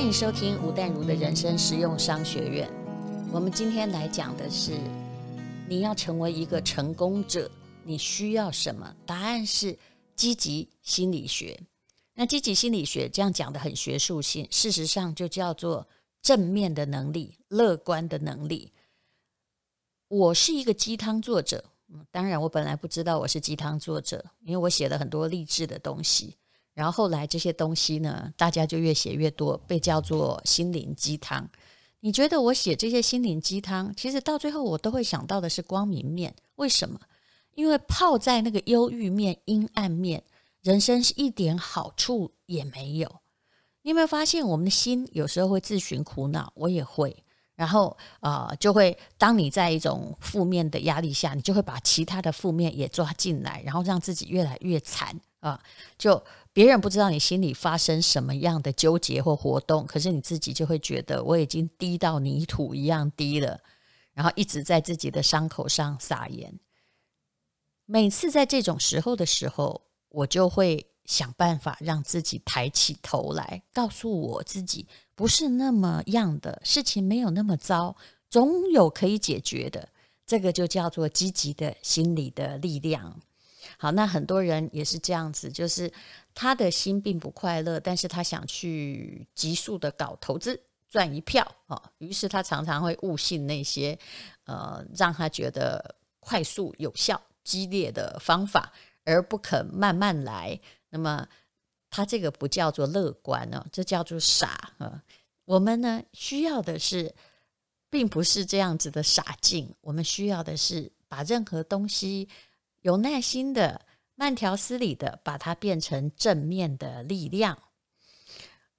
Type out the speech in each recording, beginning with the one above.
欢迎收听吴淡如的人生实用商学院。我们今天来讲的是，你要成为一个成功者，你需要什么？答案是积极心理学。那积极心理学这样讲的很学术性，事实上就叫做正面的能力、乐观的能力。我是一个鸡汤作者，当然我本来不知道我是鸡汤作者，因为我写了很多励志的东西。然后后来这些东西呢，大家就越写越多，被叫做心灵鸡汤。你觉得我写这些心灵鸡汤，其实到最后我都会想到的是光明面。为什么？因为泡在那个忧郁面、阴暗面，人生是一点好处也没有。你有没有发现，我们的心有时候会自寻苦恼？我也会。然后啊、就会当你在一种负面的压力下，你就会把其他的负面也抓进来，然后让自己越来越惨啊！就。别人不知道你心里发生什么样的纠结或活动，可是你自己就会觉得我已经低到泥土一样低了，然后一直在自己的伤口上撒盐。每次在这种时候的时候，我就会想办法让自己抬起头来，告诉我自己不是那么样的，事情没有那么糟，总有可以解决的。这个就叫做积极的心理的力量。好，那很多人也是这样子，就是他的心并不快乐，但是他想去急速的搞投资赚一票哦，于是他常常会误信那些呃让他觉得快速、有效、激烈的方法，而不肯慢慢来。那么他这个不叫做乐观哦，这叫做傻啊。我们呢需要的是，并不是这样子的傻劲，我们需要的是把任何东西。有耐心的、慢条斯理的把它变成正面的力量。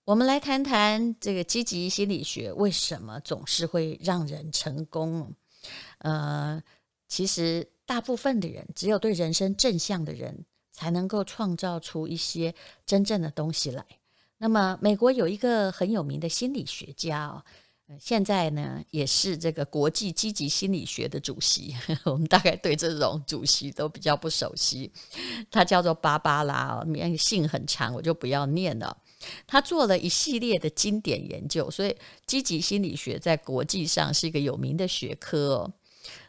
我们来谈谈这个积极心理学为什么总是会让人成功？呃，其实大部分的人，只有对人生正向的人，才能够创造出一些真正的东西来。那么，美国有一个很有名的心理学家哦。现在呢，也是这个国际积极心理学的主席。我们大概对这种主席都比较不熟悉。他叫做芭芭拉，名姓很长，我就不要念了。他做了一系列的经典研究，所以积极心理学在国际上是一个有名的学科哦。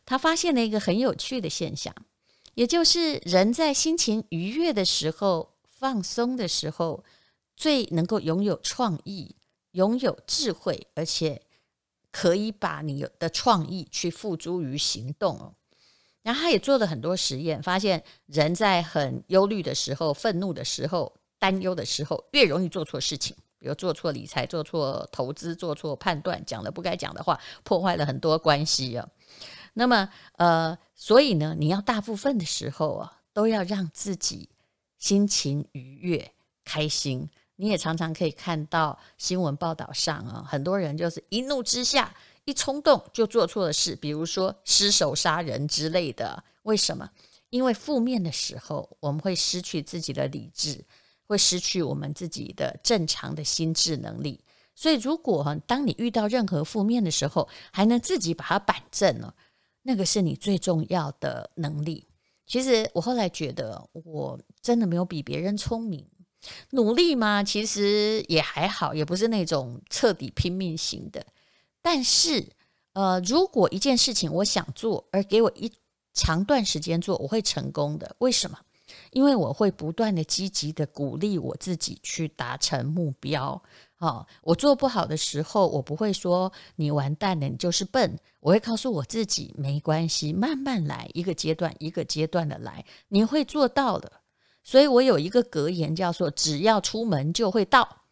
他发现了一个很有趣的现象，也就是人在心情愉悦的时候、放松的时候，最能够拥有创意、拥有智慧，而且。可以把你的创意去付诸于行动哦。然后他也做了很多实验，发现人在很忧虑的时候、愤怒的时候、担忧的时候，越容易做错事情，比如做错理财、做错投资、做错判断、讲了不该讲的话，破坏了很多关系啊。那么，呃，所以呢，你要大部分的时候啊，都要让自己心情愉悦、开心。你也常常可以看到新闻报道上啊，很多人就是一怒之下，一冲动就做错了事，比如说失手杀人之类的。为什么？因为负面的时候，我们会失去自己的理智，会失去我们自己的正常的心智能力。所以，如果当你遇到任何负面的时候，还能自己把它摆正了，那个是你最重要的能力。其实我后来觉得，我真的没有比别人聪明。努力吗？其实也还好，也不是那种彻底拼命型的。但是，呃，如果一件事情我想做，而给我一长段时间做，我会成功的。为什么？因为我会不断的积极的鼓励我自己去达成目标。哦，我做不好的时候，我不会说你完蛋了，你就是笨。我会告诉我自己，没关系，慢慢来，一个阶段一个阶段的来，你会做到的。所以我有一个格言，叫做“只要出门就会到”，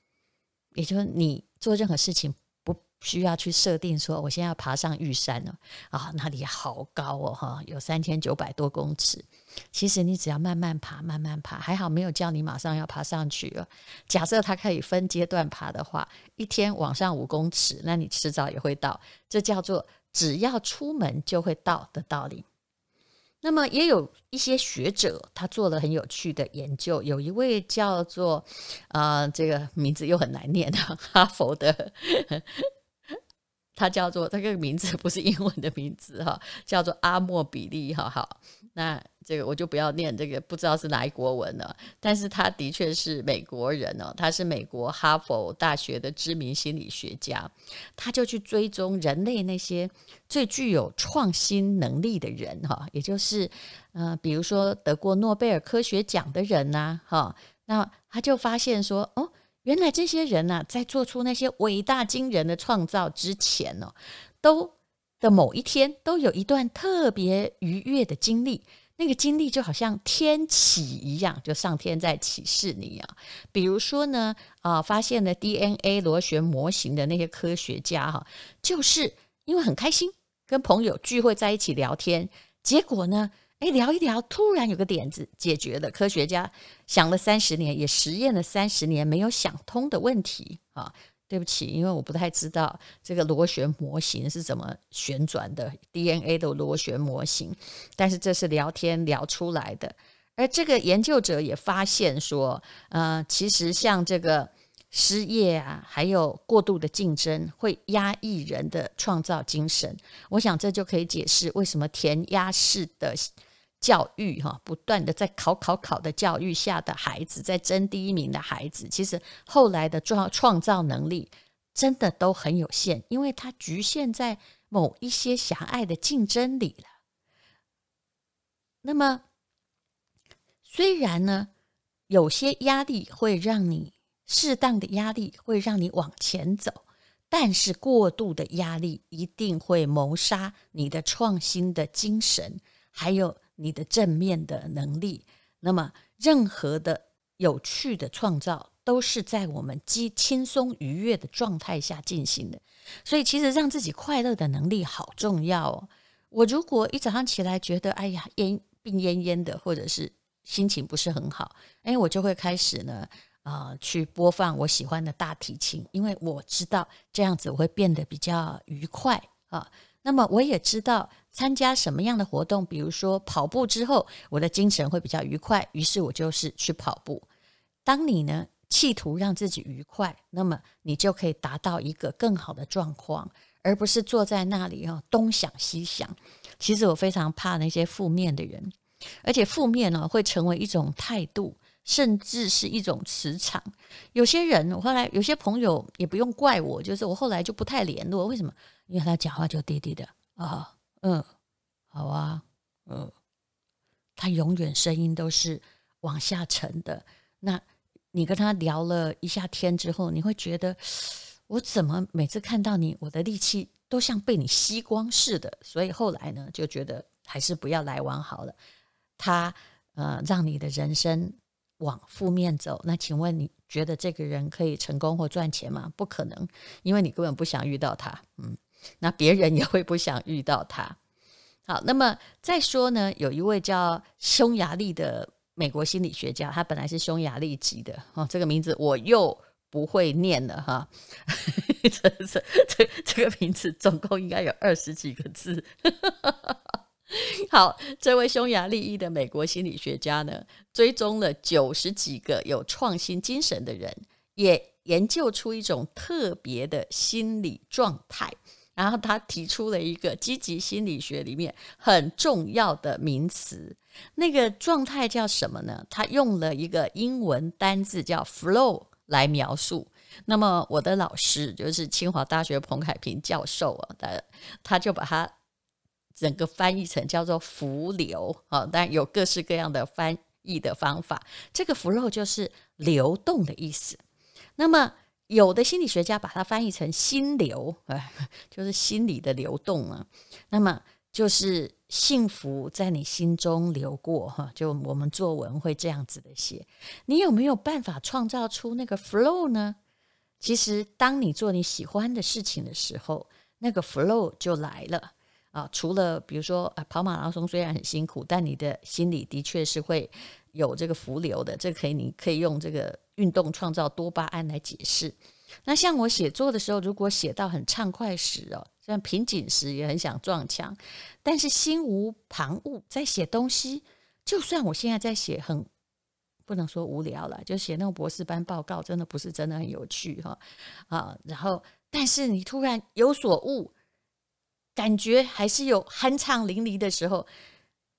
也就是你做任何事情不需要去设定说，我现在要爬上玉山了啊，那里好高哦，哈，有三千九百多公尺。其实你只要慢慢爬，慢慢爬，还好没有叫你马上要爬上去哦。假设它可以分阶段爬的话，一天往上五公尺，那你迟早也会到。这叫做“只要出门就会到”的道理。那么也有一些学者，他做了很有趣的研究。有一位叫做、呃，这个名字又很难念的哈佛的，他叫做这个名字不是英文的名字哈，叫做阿莫比利哈。好，那这个我就不要念这个，不知道是哪一国文了。但是他的确是美国人哦，他是美国哈佛大学的知名心理学家，他就去追踪人类那些最具有创新能力的人哈，也就是、呃，比如说得过诺贝尔科学奖的人呐，哈，那他就发现说，哦，原来这些人呐，在做出那些伟大惊人的创造之前哦，都。的某一天，都有一段特别愉悦的经历。那个经历就好像天启一样，就上天在启示你啊。比如说呢，啊，发现了 DNA 螺旋模型的那些科学家哈，就是因为很开心，跟朋友聚会在一起聊天，结果呢，哎，聊一聊，突然有个点子解决了科学家想了三十年，也实验了三十年没有想通的问题啊。对不起，因为我不太知道这个螺旋模型是怎么旋转的，DNA 的螺旋模型。但是这是聊天聊出来的，而这个研究者也发现说，呃，其实像这个失业啊，还有过度的竞争，会压抑人的创造精神。我想这就可以解释为什么填鸭式的。教育哈，不断的在考考考的教育下的孩子，在争第一名的孩子，其实后来的创创造能力真的都很有限，因为他局限在某一些狭隘的竞争里了。那么，虽然呢，有些压力会让你适当的压力会让你往前走，但是过度的压力一定会谋杀你的创新的精神，还有。你的正面的能力，那么任何的有趣的创造都是在我们既轻松愉悦的状态下进行的。所以，其实让自己快乐的能力好重要哦。我如果一早上起来觉得哎呀，烟病恹恹的，或者是心情不是很好，哎，我就会开始呢，啊、去播放我喜欢的大提琴，因为我知道这样子我会变得比较愉快啊。那么我也知道参加什么样的活动，比如说跑步之后，我的精神会比较愉快，于是我就是去跑步。当你呢企图让自己愉快，那么你就可以达到一个更好的状况，而不是坐在那里哦东想西想。其实我非常怕那些负面的人，而且负面呢会成为一种态度，甚至是一种磁场。有些人，我后来有些朋友也不用怪我，就是我后来就不太联络，为什么？因为他讲话就低低的啊，嗯，好啊，嗯，他永远声音都是往下沉的。那你跟他聊了一下天之后，你会觉得我怎么每次看到你，我的力气都像被你吸光似的。所以后来呢，就觉得还是不要来往好了。他呃，让你的人生往负面走。那请问你觉得这个人可以成功或赚钱吗？不可能，因为你根本不想遇到他。嗯。那别人也会不想遇到他。好，那么再说呢，有一位叫匈牙利的美国心理学家，他本来是匈牙利籍的哦，这个名字我又不会念了哈。这这这这个名字总共应该有二十几个字。好，这位匈牙利裔的美国心理学家呢，追踪了九十几个有创新精神的人，也研究出一种特别的心理状态。然后他提出了一个积极心理学里面很重要的名词，那个状态叫什么呢？他用了一个英文单字叫 “flow” 来描述。那么我的老师就是清华大学彭凯平教授啊，他他就把它整个翻译成叫做“浮流”啊，当然有各式各样的翻译的方法。这个 “flow” 就是流动的意思。那么有的心理学家把它翻译成心流，哎，就是心理的流动啊。那么就是幸福在你心中流过哈，就我们作文会这样子的写。你有没有办法创造出那个 flow 呢？其实当你做你喜欢的事情的时候，那个 flow 就来了啊。除了比如说啊，跑马拉松虽然很辛苦，但你的心里的确是会有这个浮流的。这个可以，你可以用这个。运动创造多巴胺来解释。那像我写作的时候，如果写到很畅快时哦，像瓶颈时也很想撞墙，但是心无旁骛在写东西。就算我现在在写很不能说无聊了，就写那种博士班报告，真的不是真的很有趣哈啊。然后，但是你突然有所悟，感觉还是有酣畅淋漓的时候，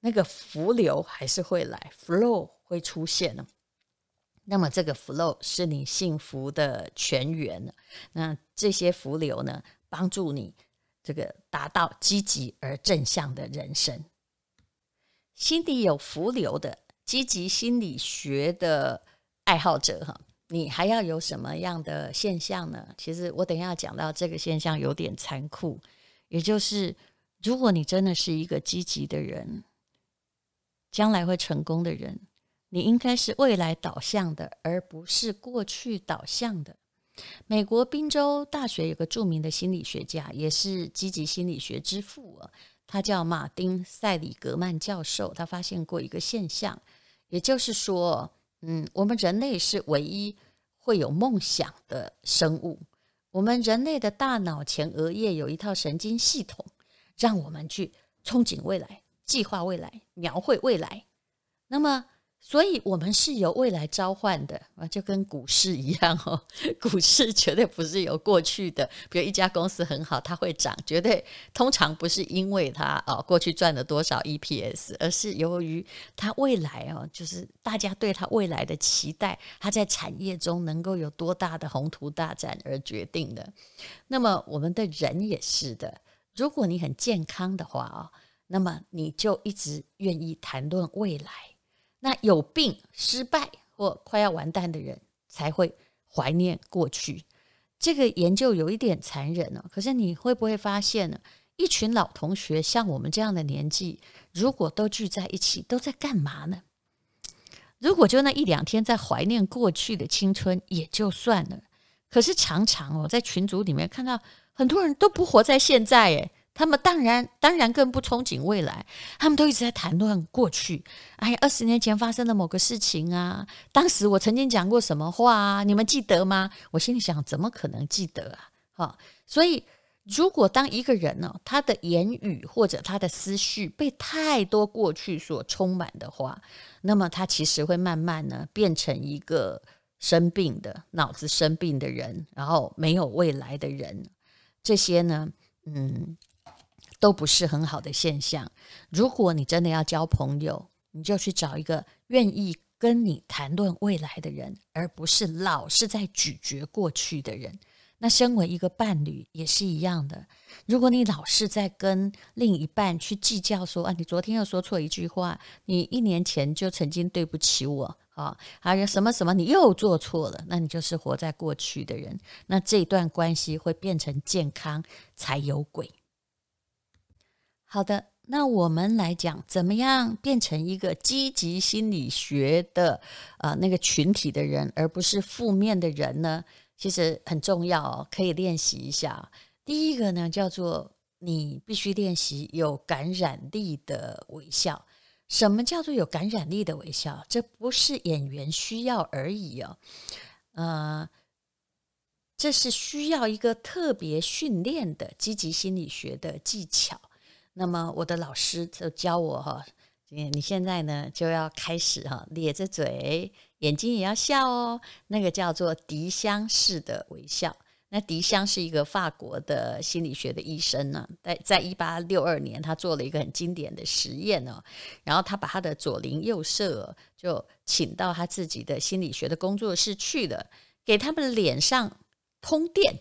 那个浮流还是会来，flow 会出现呢。那么这个 flow 是你幸福的泉源。那这些浮流呢，帮助你这个达到积极而正向的人生。心底有浮流的积极心理学的爱好者哈，你还要有什么样的现象呢？其实我等一下讲到这个现象有点残酷，也就是如果你真的是一个积极的人。将来会成功的人，你应该是未来导向的，而不是过去导向的。美国宾州大学有个著名的心理学家，也是积极心理学之父啊，他叫马丁·塞里格曼教授。他发现过一个现象，也就是说，嗯，我们人类是唯一会有梦想的生物。我们人类的大脑前额叶有一套神经系统，让我们去憧憬未来。计划未来，描绘未来，那么，所以我们是由未来召唤的啊，就跟股市一样哦。股市绝对不是由过去的，比如一家公司很好，它会涨，绝对通常不是因为它啊过去赚了多少 EPS，而是由于它未来哦，就是大家对它未来的期待，它在产业中能够有多大的宏图大展而决定的。那么我们的人也是的，如果你很健康的话啊。那么你就一直愿意谈论未来，那有病、失败或快要完蛋的人才会怀念过去。这个研究有一点残忍哦，可是你会不会发现呢？一群老同学像我们这样的年纪，如果都聚在一起，都在干嘛呢？如果就那一两天在怀念过去的青春也就算了，可是常常哦，在群组里面看到很多人都不活在现在，诶。他们当然，当然更不憧憬未来。他们都一直在谈论过去。哎，二十年前发生的某个事情啊，当时我曾经讲过什么话啊？你们记得吗？我心里想，怎么可能记得啊？哈，所以，如果当一个人呢，他的言语或者他的思绪被太多过去所充满的话，那么他其实会慢慢呢变成一个生病的、脑子生病的人，然后没有未来的人。这些呢，嗯。都不是很好的现象。如果你真的要交朋友，你就去找一个愿意跟你谈论未来的人，而不是老是在咀嚼过去的人。那身为一个伴侣也是一样的。如果你老是在跟另一半去计较说啊，你昨天又说错一句话，你一年前就曾经对不起我啊，还有什么什么你又做错了，那你就是活在过去的人。那这段关系会变成健康才有鬼。好的，那我们来讲，怎么样变成一个积极心理学的呃那个群体的人，而不是负面的人呢？其实很重要，可以练习一下。第一个呢，叫做你必须练习有感染力的微笑。什么叫做有感染力的微笑？这不是演员需要而已哦，呃，这是需要一个特别训练的积极心理学的技巧。那么我的老师就教我哈，你现在呢就要开始哈，咧着嘴，眼睛也要笑哦。那个叫做迪香式的微笑。那迪香是一个法国的心理学的医生呢，在在一八六二年，他做了一个很经典的实验哦。然后他把他的左邻右舍就请到他自己的心理学的工作室去了，给他们脸上通电，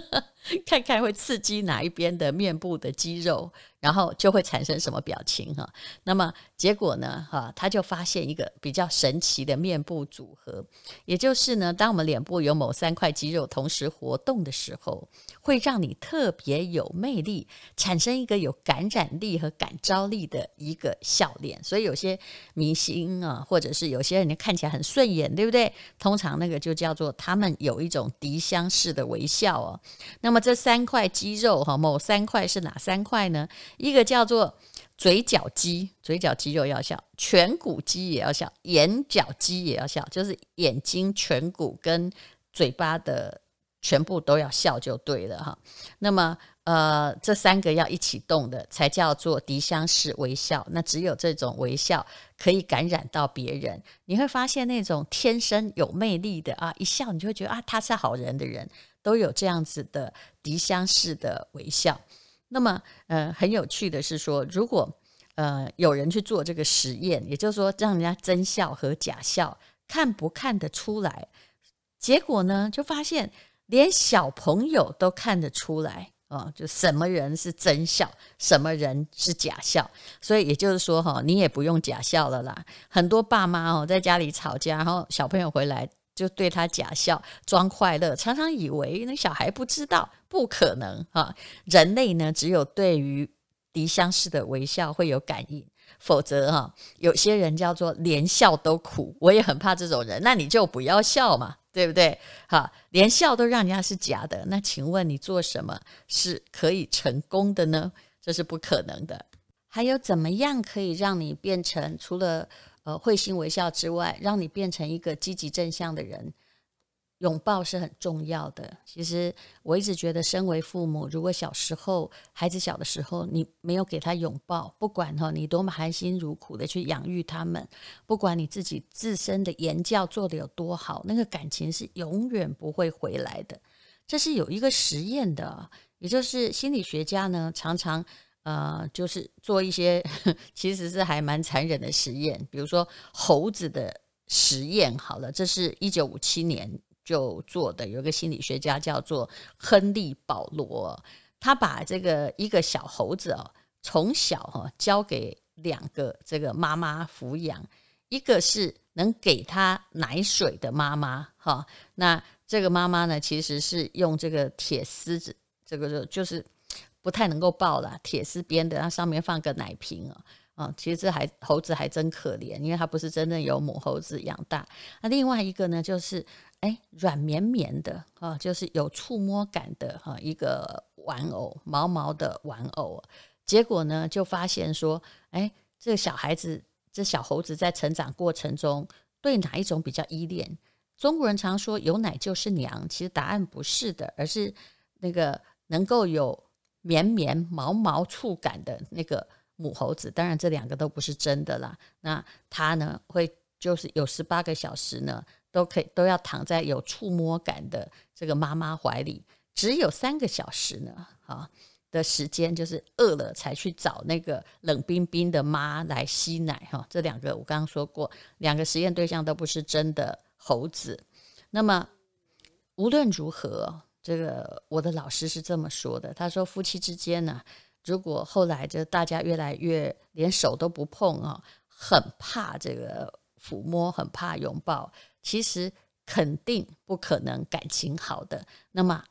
看看会刺激哪一边的面部的肌肉。然后就会产生什么表情哈？那么结果呢？哈，他就发现一个比较神奇的面部组合，也就是呢，当我们脸部有某三块肌肉同时活动的时候，会让你特别有魅力，产生一个有感染力和感召力的一个笑脸。所以有些明星啊，或者是有些人看起来很顺眼，对不对？通常那个就叫做他们有一种迪香式的微笑哦。那么这三块肌肉哈，某三块是哪三块呢？一个叫做嘴角肌，嘴角肌肉要笑；颧骨肌也要笑；眼角肌也要笑，就是眼睛、颧骨跟嘴巴的全部都要笑就对了哈。那么，呃，这三个要一起动的，才叫做迪香式微笑。那只有这种微笑可以感染到别人。你会发现，那种天生有魅力的啊，一笑你就会觉得啊，他是好人的人，都有这样子的迪香式的微笑。那么，呃，很有趣的是说，如果呃有人去做这个实验，也就是说让人家真笑和假笑看不看得出来？结果呢，就发现连小朋友都看得出来。哦，就什么人是真笑，什么人是假笑，所以也就是说，哈，你也不用假笑了啦。很多爸妈哦，在家里吵架，然后小朋友回来就对他假笑，装快乐，常常以为那小孩不知道，不可能啊。人类呢，只有对于敌相似的微笑会有感应，否则哈，有些人叫做连笑都苦，我也很怕这种人，那你就不要笑嘛。对不对？哈，连笑都让人家是假的，那请问你做什么是可以成功的呢？这是不可能的。还有怎么样可以让你变成除了呃会心微笑之外，让你变成一个积极正向的人？拥抱是很重要的。其实我一直觉得，身为父母，如果小时候孩子小的时候，你没有给他拥抱，不管哈你多么含辛茹苦的去养育他们，不管你自己自身的言教做得有多好，那个感情是永远不会回来的。这是有一个实验的，也就是心理学家呢常常呃就是做一些 其实是还蛮残忍的实验，比如说猴子的实验。好了，这是一九五七年。就做的有一个心理学家叫做亨利·保罗，他把这个一个小猴子哦，从小哈交给两个这个妈妈抚养，一个是能给他奶水的妈妈哈，那这个妈妈呢其实是用这个铁丝子，这个就就是不太能够抱了，铁丝编的，它上面放个奶瓶啊，啊，其实这还猴子还真可怜，因为它不是真正由母猴子养大。那另外一个呢就是。哎，软绵绵的啊，就是有触摸感的哈，一个玩偶，毛毛的玩偶。结果呢，就发现说，哎，这个小孩子，这小猴子在成长过程中，对哪一种比较依恋？中国人常说有奶就是娘，其实答案不是的，而是那个能够有绵绵毛毛触感的那个母猴子。当然，这两个都不是真的啦。那它呢，会就是有十八个小时呢。都可以都要躺在有触摸感的这个妈妈怀里，只有三个小时呢，啊的时间，就是饿了才去找那个冷冰冰的妈来吸奶哈。这两个我刚刚说过，两个实验对象都不是真的猴子。那么无论如何，这个我的老师是这么说的，他说夫妻之间呢，如果后来就大家越来越连手都不碰啊，很怕这个抚摸，很怕拥抱。其实肯定不可能感情好的。那么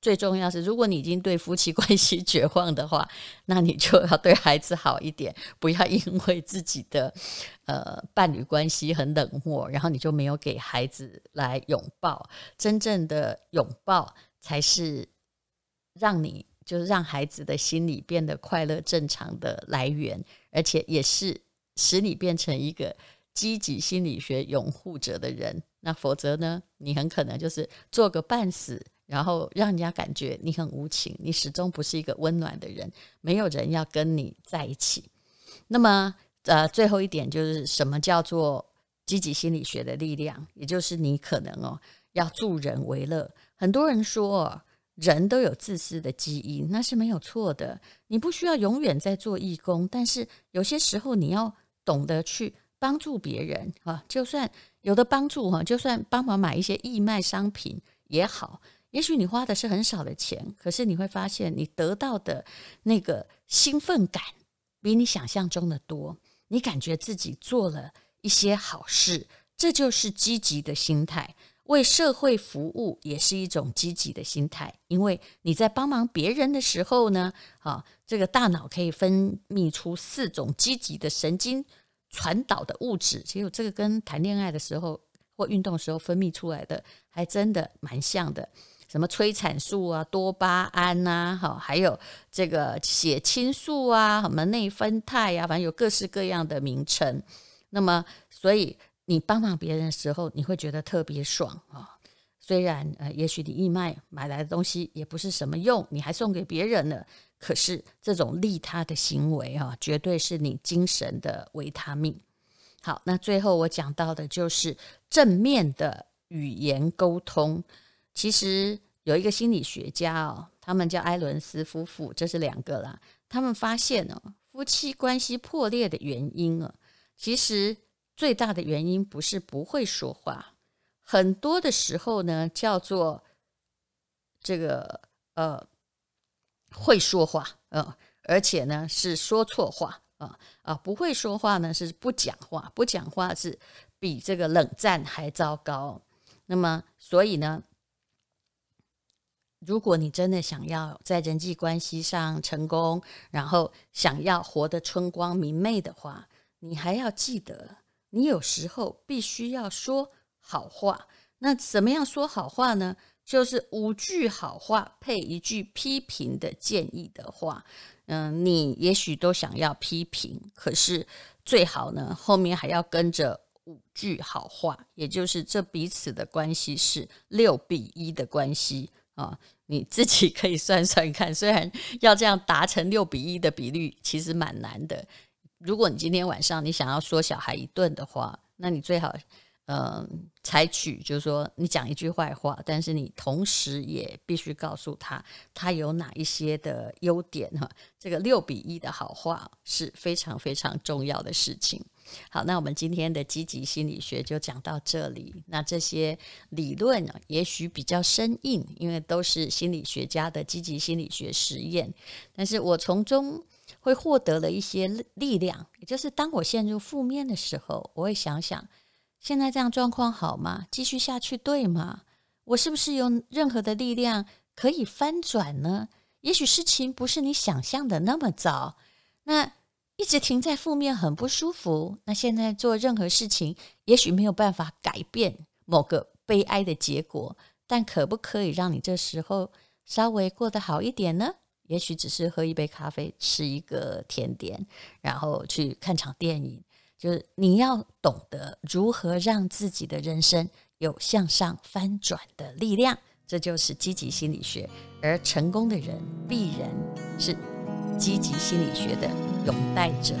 最重要是，如果你已经对夫妻 关系绝望的话，那你就要对孩子好一点，不要因为自己的呃伴侣关系很冷漠，然后你就没有给孩子来拥抱。真正的拥抱才是让你就是让孩子的心里变得快乐正常的来源，而且也是使你变成一个。积极心理学拥护者的人，那否则呢？你很可能就是做个半死，然后让人家感觉你很无情，你始终不是一个温暖的人，没有人要跟你在一起。那么，呃，最后一点就是什么叫做积极心理学的力量？也就是你可能哦要助人为乐。很多人说人都有自私的基因，那是没有错的。你不需要永远在做义工，但是有些时候你要懂得去。帮助别人啊，就算有的帮助哈，就算帮忙买一些义卖商品也好。也许你花的是很少的钱，可是你会发现你得到的那个兴奋感比你想象中的多。你感觉自己做了一些好事，这就是积极的心态。为社会服务也是一种积极的心态，因为你在帮忙别人的时候呢，啊，这个大脑可以分泌出四种积极的神经。传导的物质，其实这个跟谈恋爱的时候或运动的时候分泌出来的，还真的蛮像的。什么催产素啊、多巴胺呐，哈，还有这个血清素啊、什么内啡肽啊，反正有各式各样的名称。那么，所以你帮忙别人的时候，你会觉得特别爽啊。虽然呃，也许你义卖买来的东西也不是什么用，你还送给别人了。可是这种利他的行为哈，绝对是你精神的维他命。好，那最后我讲到的就是正面的语言沟通。其实有一个心理学家哦，他们叫埃伦斯夫妇，这是两个啦。他们发现哦，夫妻关系破裂的原因啊，其实最大的原因不是不会说话，很多的时候呢，叫做这个呃会说话，呃，而且呢是说错话啊啊，不会说话呢是不讲话，不讲话是比这个冷战还糟糕。那么，所以呢，如果你真的想要在人际关系上成功，然后想要活得春光明媚的话，你还要记得，你有时候必须要说好话。那怎么样说好话呢？就是五句好话配一句批评的建议的话。嗯，你也许都想要批评，可是最好呢，后面还要跟着五句好话，也就是这彼此的关系是六比一的关系啊。你自己可以算算看，虽然要这样达成六比一的比率，其实蛮难的。如果你今天晚上你想要说小孩一顿的话，那你最好，嗯，采取就是说你讲一句坏话，但是你同时也必须告诉他他有哪一些的优点哈。这个六比一的好话是非常非常重要的事情。好，那我们今天的积极心理学就讲到这里。那这些理论呢，也许比较生硬，因为都是心理学家的积极心理学实验。但是我从中会获得了一些力量，也就是当我陷入负面的时候，我会想想，现在这样状况好吗？继续下去对吗？我是不是有任何的力量可以翻转呢？也许事情不是你想象的那么糟。那一直停在负面很不舒服。那现在做任何事情，也许没有办法改变某个悲哀的结果，但可不可以让你这时候稍微过得好一点呢？也许只是喝一杯咖啡，吃一个甜点，然后去看场电影。就是你要懂得如何让自己的人生有向上翻转的力量，这就是积极心理学。而成功的人必然是。积极心理学的拥戴者。